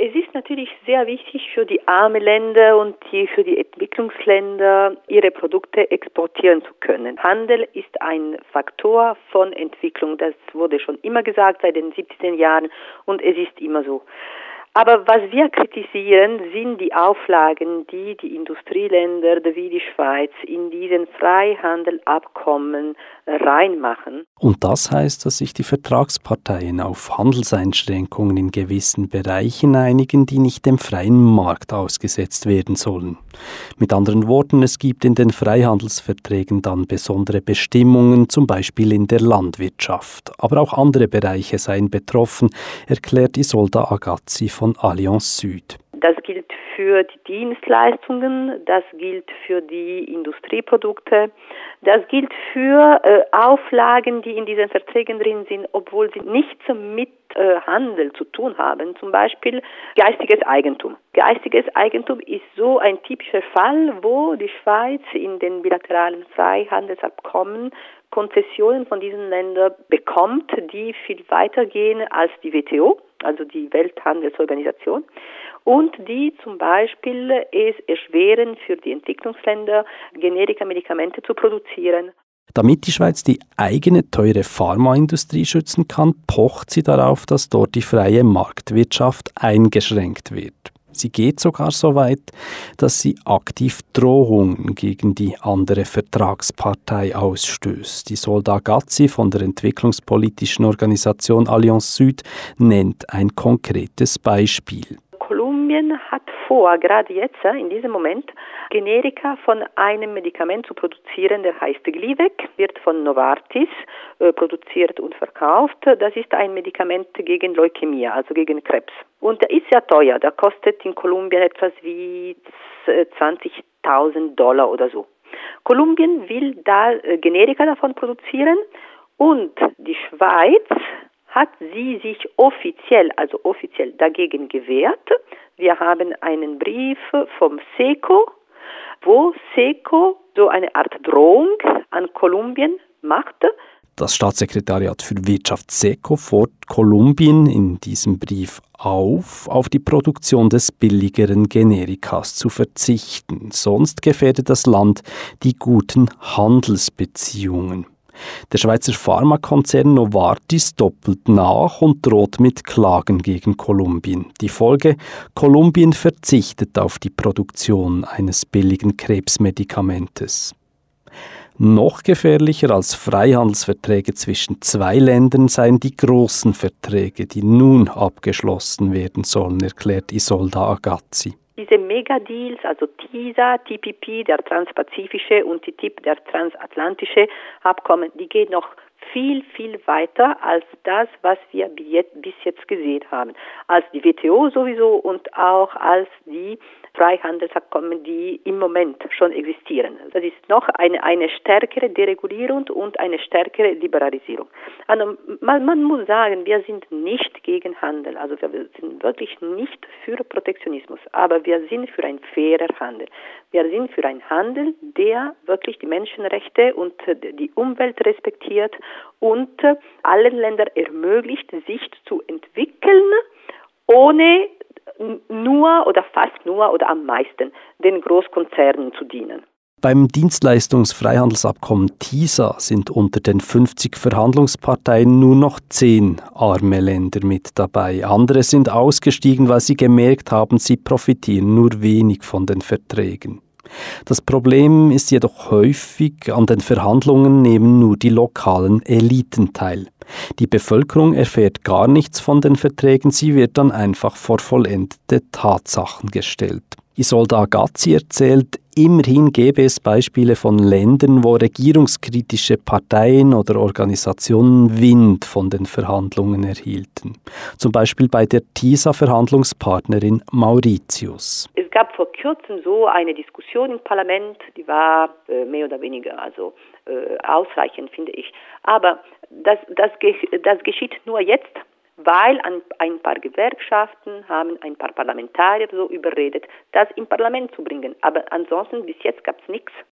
Es ist natürlich sehr wichtig für die armen Länder und die, für die Entwicklungsländer, ihre Produkte exportieren zu können. Handel ist ein Faktor von Entwicklung. Das wurde schon immer gesagt seit den 70er Jahren und es ist immer so. Aber was wir kritisieren, sind die Auflagen, die die Industrieländer wie die Schweiz in diesen Freihandelabkommen reinmachen. Und das heißt, dass sich die Vertragsparteien auf Handelseinschränkungen in gewissen Bereichen einigen, die nicht dem freien Markt ausgesetzt werden sollen. Mit anderen Worten, es gibt in den Freihandelsverträgen dann besondere Bestimmungen, zum Beispiel in der Landwirtschaft. Aber auch andere Bereiche seien betroffen, erklärt Isolda Agazzi von Allianz Süd. Das gilt für die Dienstleistungen, das gilt für die Industrieprodukte, das gilt für äh, Auflagen, die in diesen Verträgen drin sind, obwohl sie nichts mit äh, Handel zu tun haben. Zum Beispiel geistiges Eigentum. Geistiges Eigentum ist so ein typischer Fall, wo die Schweiz in den bilateralen Freihandelsabkommen Konzessionen von diesen Ländern bekommt, die viel weiter gehen als die WTO, also die Welthandelsorganisation, und die zum Beispiel es erschweren für die Entwicklungsländer, Generika-Medikamente zu produzieren. Damit die Schweiz die eigene teure Pharmaindustrie schützen kann, pocht sie darauf, dass dort die freie Marktwirtschaft eingeschränkt wird. Sie geht sogar so weit, dass sie aktiv Drohungen gegen die andere Vertragspartei ausstößt. Die Solda Gazzi von der entwicklungspolitischen Organisation Allianz Süd nennt ein konkretes Beispiel. Kolumbien hat vor, gerade jetzt, in diesem Moment, Generika von einem Medikament zu produzieren, der heißt Glivec, wird von Novartis äh, produziert und verkauft. Das ist ein Medikament gegen Leukämie, also gegen Krebs. Und der ist ja teuer, der kostet in Kolumbien etwas wie 20.000 Dollar oder so. Kolumbien will da äh, Generika davon produzieren und die Schweiz hat sie sich offiziell, also offiziell dagegen gewehrt. Wir haben einen Brief vom SECO, wo SECO so eine Art Drohung an Kolumbien machte. Das Staatssekretariat für Wirtschaft SECO fordert Kolumbien in diesem Brief auf, auf die Produktion des billigeren Generikas zu verzichten. Sonst gefährdet das Land die guten Handelsbeziehungen. Der Schweizer Pharmakonzern Novartis doppelt nach und droht mit Klagen gegen Kolumbien. Die Folge, Kolumbien verzichtet auf die Produktion eines billigen Krebsmedikamentes. Noch gefährlicher als Freihandelsverträge zwischen zwei Ländern seien die großen Verträge, die nun abgeschlossen werden sollen, erklärt Isolda Agazzi. Diese Megadeals, also TISA, TPP, der transpazifische und TTIP, der transatlantische Abkommen, die gehen noch viel, viel weiter als das, was wir bis jetzt gesehen haben. Als die WTO sowieso und auch als die Freihandelsabkommen, die im Moment schon existieren. Das ist noch eine, eine stärkere Deregulierung und eine stärkere Liberalisierung. Also man, man muss sagen, wir sind nicht gegen Handel, also wir sind wirklich nicht für Protektionismus, aber wir sind für ein fairer Handel. Wir sind für einen Handel, der wirklich die Menschenrechte und die Umwelt respektiert und allen Ländern ermöglicht, sich zu entwickeln, ohne nur oder fast nur oder am meisten den Großkonzernen zu dienen. Beim Dienstleistungsfreihandelsabkommen TISA sind unter den 50 Verhandlungsparteien nur noch zehn arme Länder mit dabei. Andere sind ausgestiegen, weil sie gemerkt haben, sie profitieren nur wenig von den Verträgen. Das Problem ist jedoch häufig, an den Verhandlungen nehmen nur die lokalen Eliten teil. Die Bevölkerung erfährt gar nichts von den Verträgen, sie wird dann einfach vor vollendete Tatsachen gestellt. Isolda Agazzi erzählt, immerhin gäbe es Beispiele von Ländern, wo regierungskritische Parteien oder Organisationen Wind von den Verhandlungen erhielten. Zum Beispiel bei der TISA-Verhandlungspartnerin Mauritius. Es gab vor kurzem so eine Diskussion im Parlament, die war äh, mehr oder weniger also äh, ausreichend, finde ich. Aber das, das, das geschieht nur jetzt, weil ein, paar Gewerkschaften haben ein paar Parlamentarier so überredet, das im Parlament zu bringen. Aber ansonsten bis jetzt gab es nichts.